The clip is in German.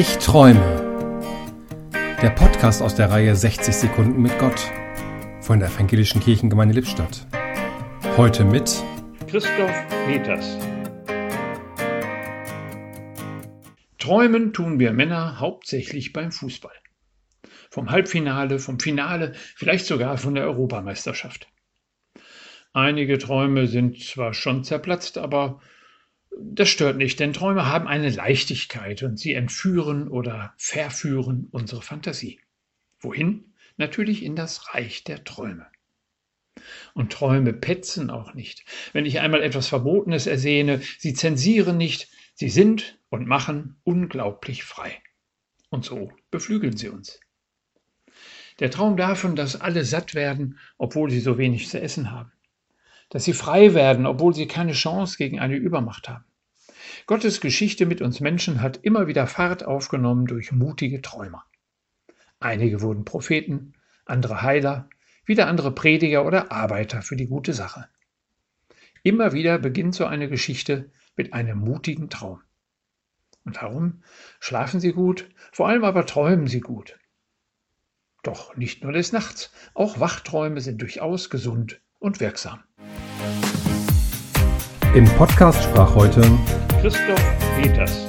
Ich träume. Der Podcast aus der Reihe 60 Sekunden mit Gott von der Evangelischen Kirchengemeinde Lippstadt. Heute mit Christoph Peters. Träumen tun wir Männer hauptsächlich beim Fußball. Vom Halbfinale, vom Finale, vielleicht sogar von der Europameisterschaft. Einige Träume sind zwar schon zerplatzt, aber das stört nicht, denn Träume haben eine Leichtigkeit und sie entführen oder verführen unsere Fantasie. Wohin? Natürlich in das Reich der Träume. Und Träume petzen auch nicht. Wenn ich einmal etwas Verbotenes ersehne, sie zensieren nicht, sie sind und machen unglaublich frei. Und so beflügeln sie uns. Der Traum davon, dass alle satt werden, obwohl sie so wenig zu essen haben. Dass sie frei werden, obwohl sie keine Chance gegen eine Übermacht haben. Gottes Geschichte mit uns Menschen hat immer wieder Fahrt aufgenommen durch mutige Träumer. Einige wurden Propheten, andere Heiler, wieder andere Prediger oder Arbeiter für die gute Sache. Immer wieder beginnt so eine Geschichte mit einem mutigen Traum. Und darum schlafen sie gut, vor allem aber träumen sie gut. Doch nicht nur des Nachts, auch Wachträume sind durchaus gesund und wirksam. Im Podcast sprach heute Christoph Peters.